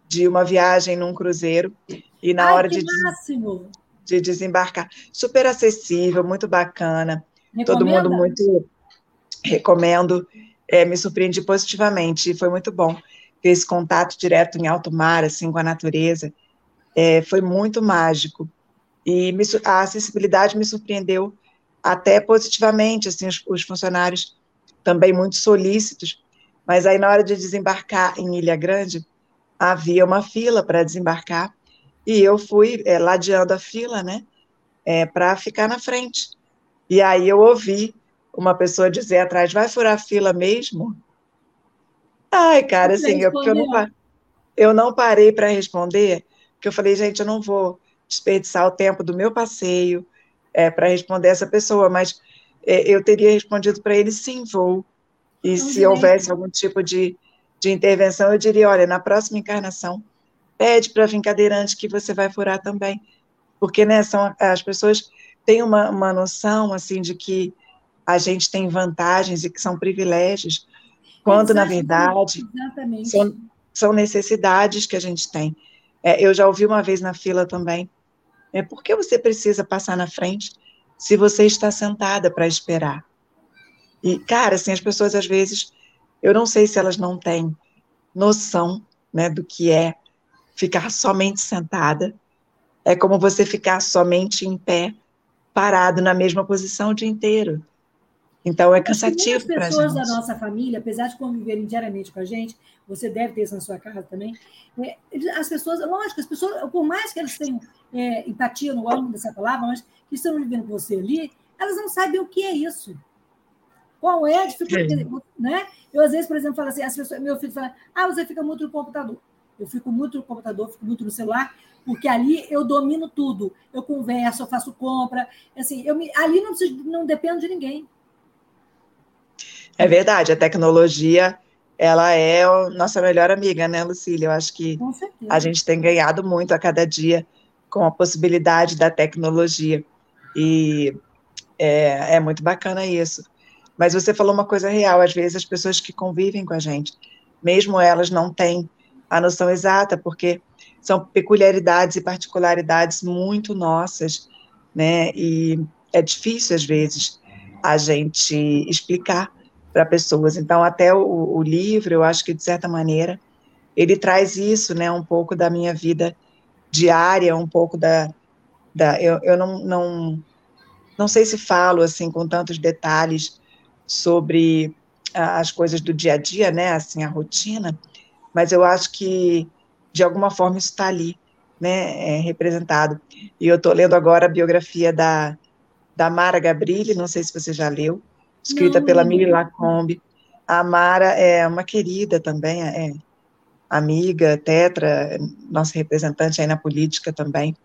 de uma viagem num cruzeiro e na Ai, hora de, de de desembarcar. Super acessível, muito bacana. Recomenda? Todo mundo muito recomendo. É, me surpreendi positivamente, foi muito bom ter esse contato direto em alto mar, assim, com a natureza. É, foi muito mágico. E me, a acessibilidade me surpreendeu até positivamente, assim, os, os funcionários também muito solícitos, mas aí na hora de desembarcar em Ilha Grande, havia uma fila para desembarcar, e eu fui é, ladeando a fila, né, é, para ficar na frente. E aí eu ouvi uma pessoa dizer atrás, vai furar a fila mesmo? Ai, cara, assim, eu, eu, não, eu não parei para responder, porque eu falei, gente, eu não vou desperdiçar o tempo do meu passeio é, para responder essa pessoa, mas é, eu teria respondido para ele, sim, vou. E não se houvesse algum tipo de, de intervenção, eu diria, olha, na próxima encarnação, pede para vir cadeirante que você vai furar também. Porque, né, são, as pessoas têm uma, uma noção, assim, de que a gente tem vantagens e que são privilégios, quando, na verdade, são, são, necessidades que a gente tem. É, eu já ouvi uma vez na fila também, é, por que você precisa passar na frente se você está sentada para esperar? E, cara, assim, as pessoas, às vezes, eu não sei se elas não têm noção né, do que é ficar somente sentada. É como você ficar somente em pé, parado na mesma posição o dia inteiro. Então é cansativo para As pessoas da nossa família, apesar de conviverem diariamente com a gente, você deve ter isso na sua casa também. É, as pessoas, lógico, as pessoas, por mais que elas tenham é, empatia, não gosto dessa palavra, mas que estão vivendo com você ali, elas não sabem o que é isso. Qual é a dificuldade? Né? Eu, às vezes, por exemplo, falo assim, as pessoas, meu filho fala, ah, você fica muito no computador. Eu fico muito no computador, fico muito no celular, porque ali eu domino tudo. Eu converso, eu faço compra, assim, eu me, ali não, preciso, não dependo de ninguém. É verdade, a tecnologia ela é a nossa melhor amiga, né, Lucília? Eu acho que a gente tem ganhado muito a cada dia com a possibilidade da tecnologia. E é, é muito bacana isso. Mas você falou uma coisa real, às vezes as pessoas que convivem com a gente, mesmo elas não têm a noção exata, porque são peculiaridades e particularidades muito nossas, né? E é difícil, às vezes, a gente explicar para pessoas. Então, até o, o, livro, eu acho que, de certa maneira, ele traz isso, né, um pouco da minha vida diária, um pouco da... da eu, eu não, não, não sei se falo, assim, com tantos detalhes sobre as coisas do dia a dia, né, assim, a rotina, mas eu acho que, de alguma forma, isso está ali, né, é, representado. E eu estou lendo agora a biografia da, da Mara Gabrilli, não sei se você já leu, escrita não, pela Mili Lacombe. A Mara é uma querida também, é amiga, tetra, nossa representante aí na política também,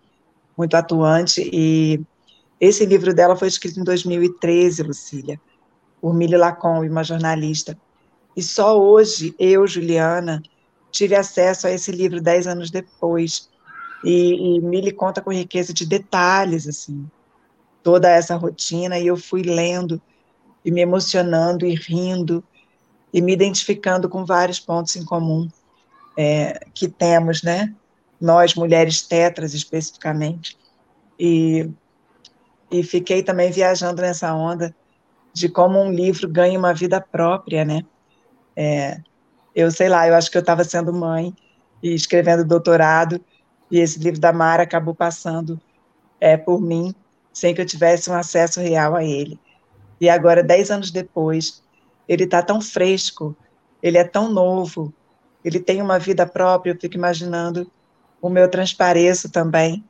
muito atuante, e esse livro dela foi escrito em 2013, Lucília, por Mili Lacombe, uma jornalista, e só hoje, eu, Juliana, tive acesso a esse livro dez anos depois, e, e Mili conta com riqueza de detalhes, assim, toda essa rotina, e eu fui lendo, e me emocionando e rindo e me identificando com vários pontos em comum é, que temos, né? Nós, mulheres tetras, especificamente. E, e fiquei também viajando nessa onda de como um livro ganha uma vida própria, né? É, eu sei lá, eu acho que eu estava sendo mãe e escrevendo doutorado, e esse livro da Mara acabou passando é, por mim, sem que eu tivesse um acesso real a ele. E agora, dez anos depois, ele está tão fresco, ele é tão novo, ele tem uma vida própria. Eu fico imaginando o meu transpareço também,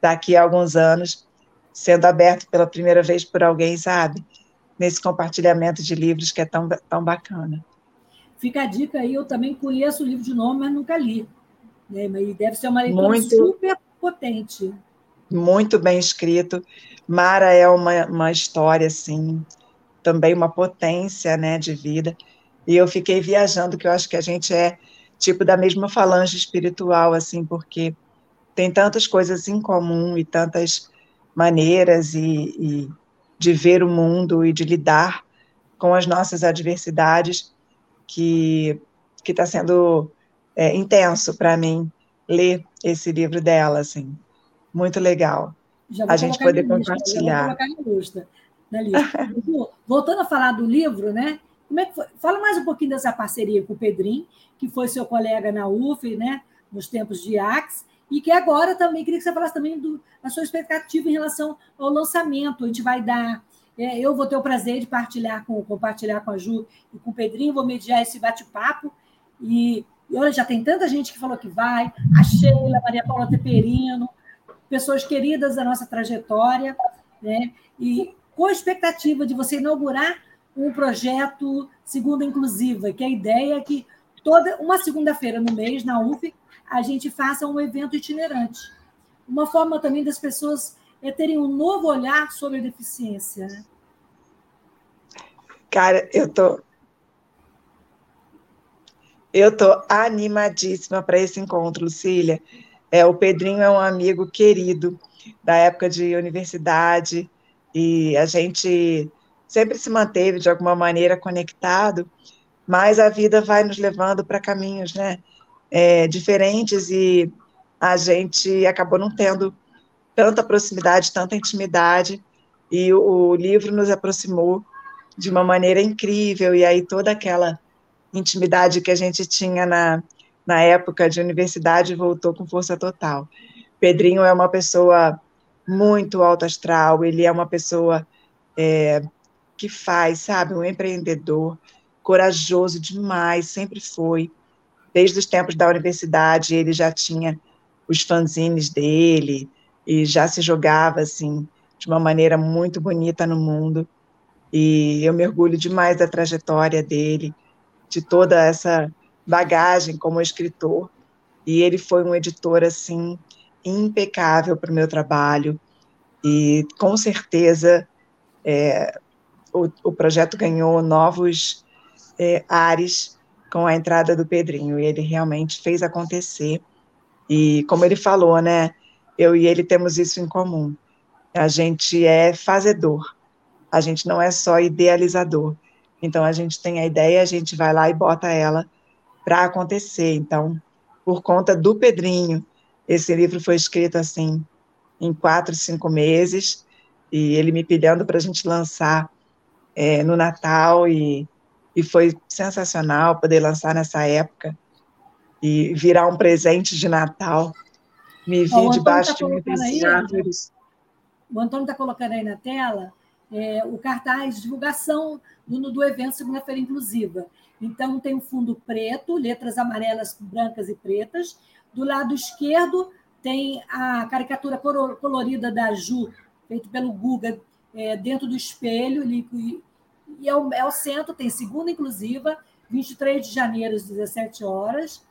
daqui a alguns anos, sendo aberto pela primeira vez por alguém, sabe? Nesse compartilhamento de livros que é tão, tão bacana. Fica a dica aí, eu também conheço o livro de nome, mas nunca li. Né? E deve ser uma leitura Muito... super potente muito bem escrito. Mara é uma, uma história, assim, também uma potência, né, de vida. E eu fiquei viajando, que eu acho que a gente é tipo da mesma falange espiritual, assim, porque tem tantas coisas em comum e tantas maneiras e, e de ver o mundo e de lidar com as nossas adversidades que que está sendo é, intenso para mim ler esse livro dela, assim. Muito legal. a gente poder compartilhar. Lista, na lista. Voltando a falar do livro, né? Como é que foi? Fala mais um pouquinho dessa parceria com o Pedrinho, que foi seu colega na UF, né? Nos tempos de AX, e que agora também queria que você falasse também do, da sua expectativa em relação ao lançamento. A gente vai dar. É, eu vou ter o prazer de partilhar com, compartilhar com a Ju e com o Pedrinho, vou mediar esse bate-papo. E, e olha, já tem tanta gente que falou que vai, a Sheila, Maria Paula Teperino, pessoas queridas da nossa trajetória, né? E com a expectativa de você inaugurar um projeto Segunda Inclusiva, que a ideia é que toda uma segunda-feira no mês, na UF, a gente faça um evento itinerante. Uma forma também das pessoas é terem um novo olhar sobre a deficiência. Né? Cara, eu tô eu tô animadíssima para esse encontro, Lucília. É, o Pedrinho é um amigo querido da época de universidade e a gente sempre se manteve de alguma maneira conectado, mas a vida vai nos levando para caminhos, né? é, diferentes e a gente acabou não tendo tanta proximidade, tanta intimidade, e o, o livro nos aproximou de uma maneira incrível, e aí toda aquela intimidade que a gente tinha na, na época de universidade voltou com força total. Pedrinho é uma pessoa muito alto astral, ele é uma pessoa é, que faz, sabe, um empreendedor, corajoso demais, sempre foi desde os tempos da universidade, ele já tinha os fanzines dele e já se jogava assim de uma maneira muito bonita no mundo. E eu mergulho demais da trajetória dele, de toda essa bagagem como escritor. E ele foi um editor assim impecável para o meu trabalho. E com certeza é, o, o, projeto ganhou novos é, ares com a entrada do Pedrinho, e ele realmente fez acontecer. E como ele falou, né, eu e ele temos isso em comum. A gente é fazedor. A gente não é só idealizador. Então a gente tem a ideia, a gente vai lá e bota ela para acontecer. Então, por conta do Pedrinho, esse livro foi escrito assim em quatro, cinco meses, e ele me pedindo para a gente lançar é, no Natal e e foi sensacional poder lançar nessa época e virar um presente de Natal. Me vi debaixo tá de muitas aí, árvores. O Antônio está colocando aí na tela é, o cartaz de divulgação do, do evento Segunda-feira Inclusiva. Então, tem um fundo preto, letras amarelas, brancas e pretas. Do lado esquerdo, tem a caricatura colorida da Ju, feita pelo Guga, é, dentro do espelho, e é o, é o centro, tem segunda inclusiva, 23 de janeiro, às 17 horas.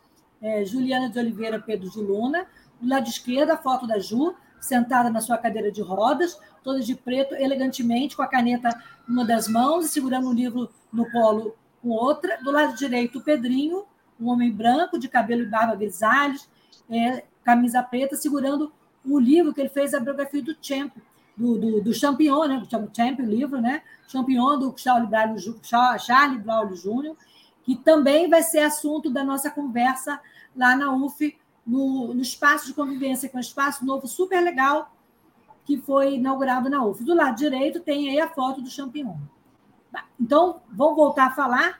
É, Juliana de Oliveira Pedro de Luna. Do lado esquerdo, a foto da Ju, sentada na sua cadeira de rodas, toda de preto, elegantemente, com a caneta numa das mãos e segurando um livro no colo com outra. Do lado direito, o Pedrinho, um homem branco, de cabelo e barba grisalhos, é, camisa preta, segurando o livro que ele fez, a biografia do Champ, do, do, do Champignon, né? Champion, livro, né? Champignon do Charles Braulio, Charles Braulio Júnior, que também vai ser assunto da nossa conversa lá na UF, no, no espaço de convivência, que é um espaço novo super legal, que foi inaugurado na UF. Do lado direito tem aí a foto do Champignon. Então, vamos voltar a falar.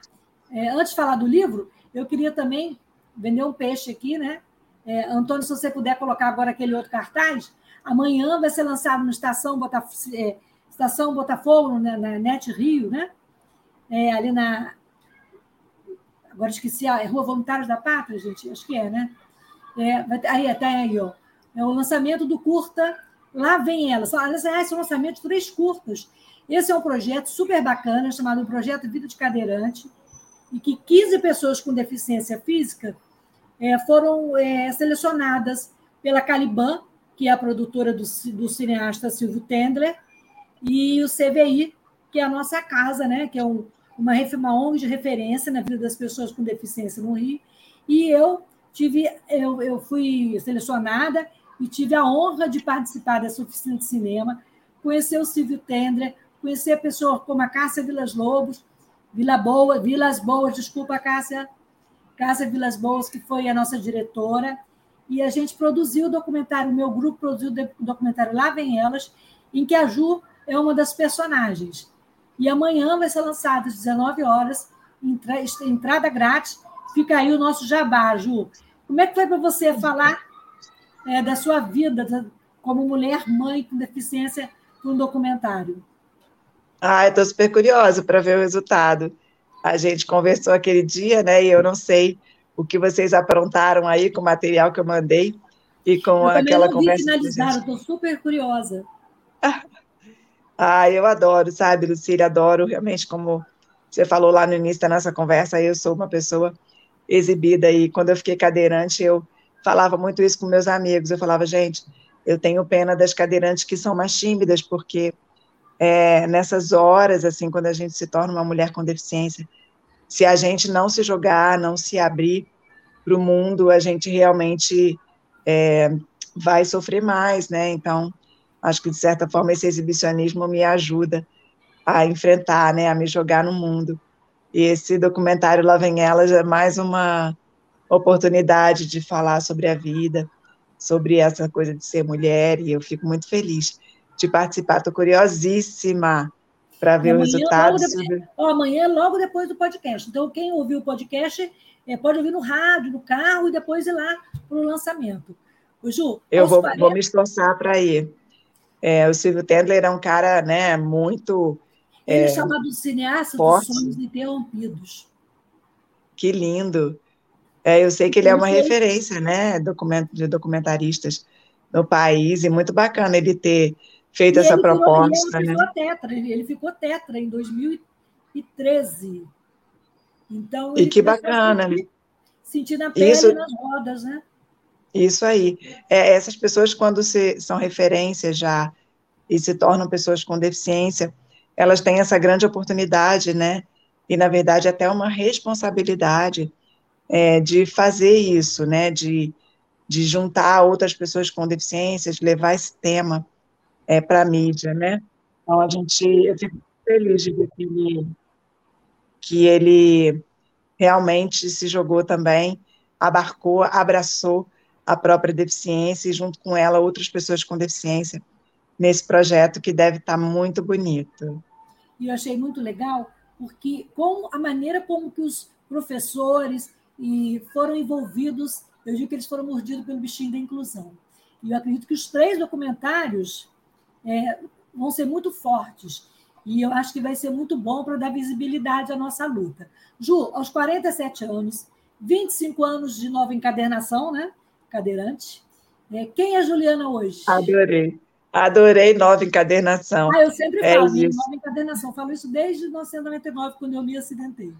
É, antes de falar do livro, eu queria também vender um peixe aqui, né? É, Antônio, se você puder colocar agora aquele outro cartaz, Amanhã vai ser lançado no Estação, Botaf é, Estação Botafogo, na, na Net Rio, né? É, ali na. Agora esqueci, é Rua Voluntários da Pátria, gente? Acho que é, né? É, aí, até aí, ó. É o lançamento do curta Lá Vem Ela. Esse é o lançamento de três curtas. Esse é um projeto super bacana, chamado Projeto Vida de Cadeirante, e que 15 pessoas com deficiência física é, foram é, selecionadas pela Caliban, que é a produtora do, do cineasta Silvio Tendler, e o CVI, que é a nossa casa, né? que é um, uma, uma ONG de referência na vida das pessoas com deficiência no Rio. E eu tive, eu, eu fui selecionada e tive a honra de participar dessa oficina de cinema, conhecer o Silvio Tendler, conhecer pessoas como a Cássia Vilas Lobos, Vila Boa, Vilas Boas, desculpa, Cássia, Cássia Vilas Boas, que foi a nossa diretora, e a gente produziu o documentário, o meu grupo produziu o documentário Lá Vem Elas, em que a Ju é uma das personagens. E amanhã vai ser lançado às 19 horas, entrada grátis. Fica aí o nosso jabá, Ju. Como é que foi para você falar é, da sua vida como mulher, mãe com deficiência, um documentário? Ah, estou super curiosa para ver o resultado. A gente conversou aquele dia, né? E eu não sei o que vocês aprontaram aí com o material que eu mandei e com eu aquela não conversa. finalizado, estou super curiosa. ah, eu adoro, sabe, Lucília, adoro realmente como você falou lá no início da nossa conversa, eu sou uma pessoa exibida e quando eu fiquei cadeirante, eu falava muito isso com meus amigos. Eu falava, gente, eu tenho pena das cadeirantes que são mais tímidas, porque é, nessas horas, assim, quando a gente se torna uma mulher com deficiência, se a gente não se jogar, não se abrir para o mundo, a gente realmente é, vai sofrer mais, né? Então, acho que de certa forma esse exibicionismo me ajuda a enfrentar, né? A me jogar no mundo. E esse documentário Lá Vem Elas é mais uma oportunidade de falar sobre a vida, sobre essa coisa de ser mulher, e eu fico muito feliz de participar. Estou curiosíssima para ver amanhã, o resultado. Depois, sobre... amanhã, logo depois do podcast. Então, quem ouviu o podcast é, pode ouvir no rádio, no carro, e depois ir lá para o lançamento. O Ju, eu vou, 40... vou me esforçar para ir. É, o Silvio Tendler é um cara né, muito. Ele é, é chamado cineasta forte. dos sonhos interrompidos. Que lindo. É, eu sei que ele é uma referência, né, de documentaristas no país, e muito bacana ele ter feito e essa proposta. Ele, né? ficou tetra, ele ficou tetra em 2013. Então, e que bacana, né? Sentir na pele Isso... nas rodas, né? Isso aí. É, essas pessoas, quando se, são referências já e se tornam pessoas com deficiência, elas têm essa grande oportunidade, né? E, na verdade, até uma responsabilidade é, de fazer isso, né? De, de juntar outras pessoas com deficiências, levar esse tema é, para a mídia, né? Então, a gente, eu fico feliz de ver que ele, que ele realmente se jogou também, abarcou, abraçou a própria deficiência e, junto com ela, outras pessoas com deficiência nesse projeto que deve estar muito bonito. E eu achei muito legal, porque com a maneira como que os professores e foram envolvidos, eu digo que eles foram mordidos pelo bichinho da inclusão. E eu acredito que os três documentários é, vão ser muito fortes. E eu acho que vai ser muito bom para dar visibilidade à nossa luta. Ju, aos 47 anos, 25 anos de nova encadernação, né? Cadeirante. É, quem é Juliana hoje? Adorei. Adorei nova encadernação. Ah, eu sempre é falo é nova encadernação. Falo isso desde 1999, quando eu me acidentei.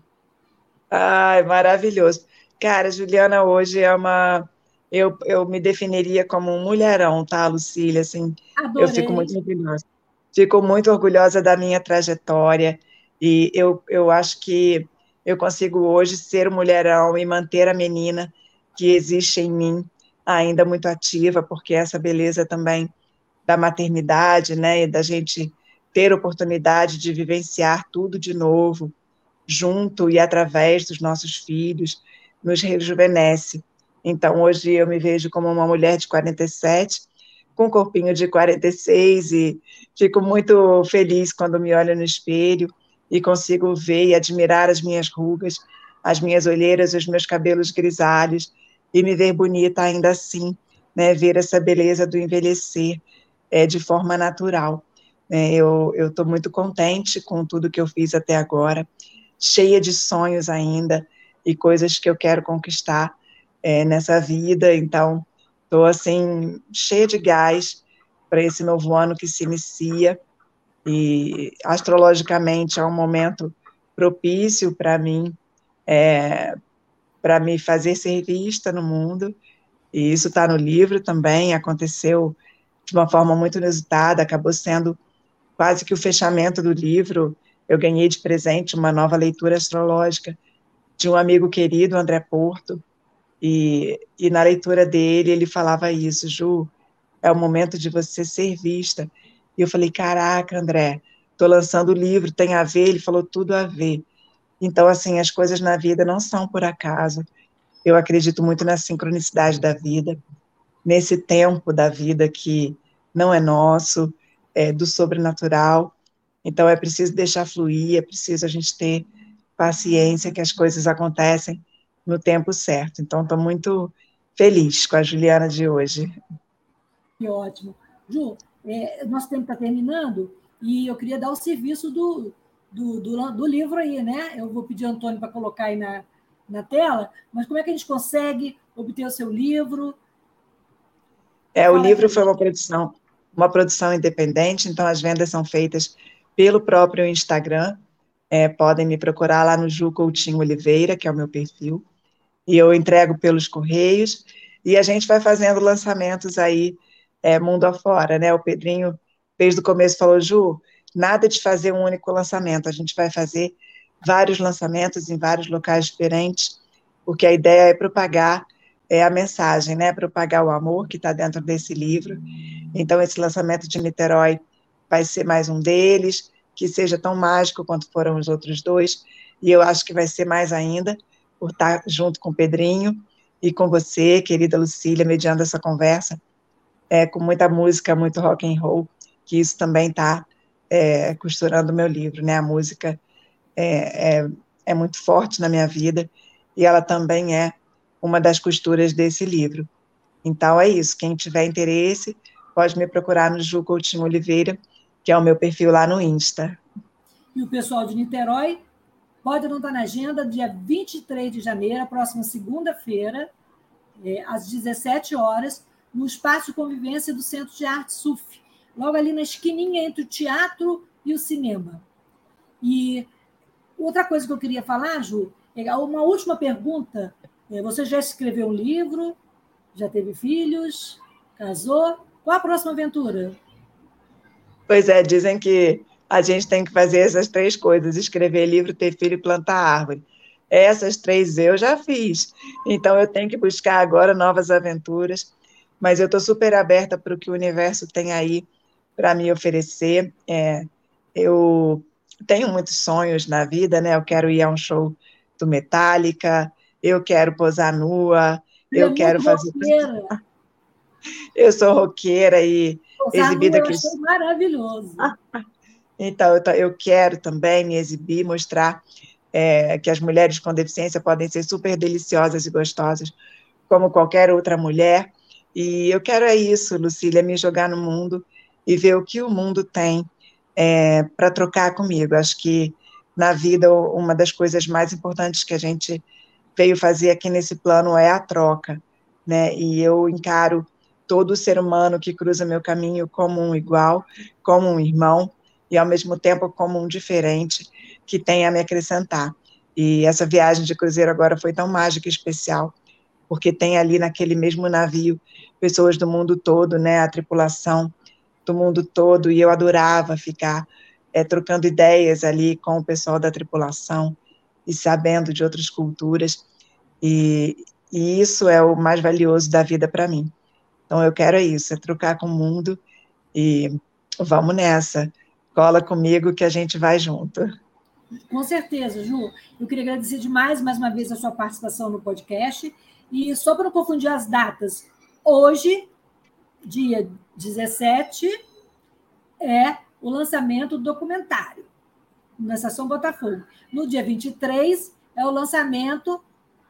Ai, maravilhoso. Cara, Juliana hoje é uma eu, eu me definiria como um mulherão, tá, Lucília? Assim, Adorei. eu fico muito orgulhosa. Fico muito orgulhosa da minha trajetória e eu, eu acho que eu consigo hoje ser um mulherão e manter a menina que existe em mim ainda muito ativa, porque essa beleza também da maternidade, né, e da gente ter oportunidade de vivenciar tudo de novo, junto e através dos nossos filhos, nos rejuvenesce. Então, hoje eu me vejo como uma mulher de 47, com um corpinho de 46, e fico muito feliz quando me olho no espelho e consigo ver e admirar as minhas rugas, as minhas olheiras, os meus cabelos grisalhos, e me ver bonita ainda assim, né, ver essa beleza do envelhecer é, de forma natural. É, eu estou muito contente com tudo que eu fiz até agora, cheia de sonhos ainda e coisas que eu quero conquistar é, nessa vida, então estou assim cheia de gás para esse novo ano que se inicia. E astrologicamente é um momento propício para mim, é, para me fazer ser vista no mundo. E isso está no livro também, aconteceu de uma forma muito inusitada, acabou sendo quase que o fechamento do livro. Eu ganhei de presente uma nova leitura astrológica de um amigo querido, André Porto, e, e na leitura dele, ele falava isso, Ju, é o momento de você ser vista. E eu falei, caraca, André, estou lançando o livro, tem a ver? Ele falou, tudo a ver. Então, assim, as coisas na vida não são por acaso. Eu acredito muito na sincronicidade da vida, nesse tempo da vida que não é nosso, é do sobrenatural. Então é preciso deixar fluir, é preciso a gente ter paciência que as coisas acontecem no tempo certo. Então estou muito feliz com a Juliana de hoje. Que ótimo. Ju, é, nosso tempo está terminando e eu queria dar o serviço do, do, do, do livro aí, né? Eu vou pedir ao Antônio para colocar aí na, na tela, mas como é que a gente consegue obter o seu livro? É, o livro foi uma produção, uma produção independente, então as vendas são feitas pelo próprio Instagram. É, podem me procurar lá no Ju Coutinho Oliveira, que é o meu perfil, e eu entrego pelos correios, e a gente vai fazendo lançamentos aí é, mundo afora, né? O Pedrinho, desde o começo, falou, Ju, nada de fazer um único lançamento, a gente vai fazer vários lançamentos em vários locais diferentes, porque a ideia é propagar é, a mensagem, né? Propagar o amor que está dentro desse livro. Então, esse lançamento de Niterói vai ser mais um deles, que seja tão mágico quanto foram os outros dois, e eu acho que vai ser mais ainda, por estar junto com o Pedrinho e com você, querida Lucília, mediando essa conversa, é, com muita música, muito rock and roll, que isso também está é, costurando o meu livro, né? A música é, é, é muito forte na minha vida e ela também é uma das costuras desse livro. Então é isso. Quem tiver interesse pode me procurar no Ju Coutinho Oliveira, que é o meu perfil lá no Insta. E o pessoal de Niterói pode anotar na agenda, dia 23 de janeiro, próxima segunda-feira, é, às 17 horas, no Espaço Convivência do Centro de Arte SUF, logo ali na esquininha entre o teatro e o cinema. E outra coisa que eu queria falar, Ju, é uma última pergunta. É, você já escreveu um livro? Já teve filhos? Casou? Qual a próxima aventura? Pois é, dizem que a gente tem que fazer essas três coisas: escrever livro, ter filho e plantar árvore. Essas três eu já fiz. Então eu tenho que buscar agora novas aventuras mas eu estou super aberta para o que o universo tem aí para me oferecer. É, eu tenho muitos sonhos na vida, né? Eu quero ir a um show do Metallica, eu quero posar nua, eu, eu quero fazer. Roqueira. Eu sou roqueira e posar exibida aqui. Eu maravilhoso. Então, eu, eu quero também me exibir, mostrar é, que as mulheres com deficiência podem ser super deliciosas e gostosas, como qualquer outra mulher. E eu quero é isso, Lucília, me jogar no mundo e ver o que o mundo tem é, para trocar comigo. Acho que na vida uma das coisas mais importantes que a gente veio fazer aqui nesse plano é a troca, né? E eu encaro todo ser humano que cruza meu caminho como um igual, como um irmão e ao mesmo tempo como um diferente que tem a me acrescentar. E essa viagem de cruzeiro agora foi tão mágica e especial, porque tem ali naquele mesmo navio pessoas do mundo todo, né, a tripulação do mundo todo, e eu adorava ficar é, trocando ideias ali com o pessoal da tripulação e sabendo de outras culturas, e, e isso é o mais valioso da vida para mim. Então eu quero isso, é trocar com o mundo e vamos nessa. Cola comigo que a gente vai junto. Com certeza, Ju. Eu queria agradecer demais mais uma vez a sua participação no podcast e só para não confundir as datas, hoje, dia 17, é o lançamento do documentário na Estação Botafogo. No dia 23 é o lançamento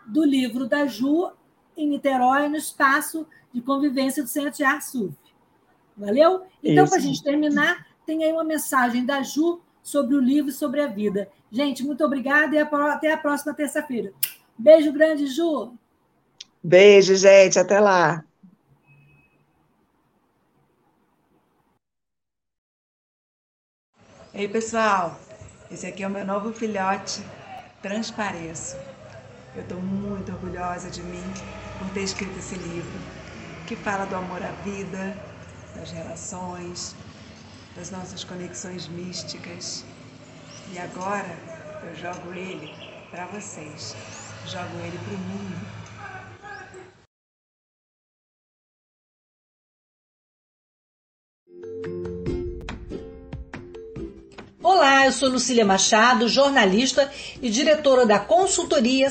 do livro da Ju em Niterói, no espaço de convivência do Centro de Arte Suf. Valeu? Então, para a gente terminar, tem aí uma mensagem da Ju sobre o livro e sobre a vida. Gente, muito obrigada e até a próxima terça-feira. Beijo grande, Ju! Beijo, gente. Até lá. Ei, pessoal. Esse aqui é o meu novo filhote, Transpareço. Eu estou muito orgulhosa de mim por ter escrito esse livro, que fala do amor à vida, das relações, das nossas conexões místicas. E agora eu jogo ele para vocês, jogo ele para o mundo Olá, eu sou Lucília Machado, jornalista e diretora da consultoria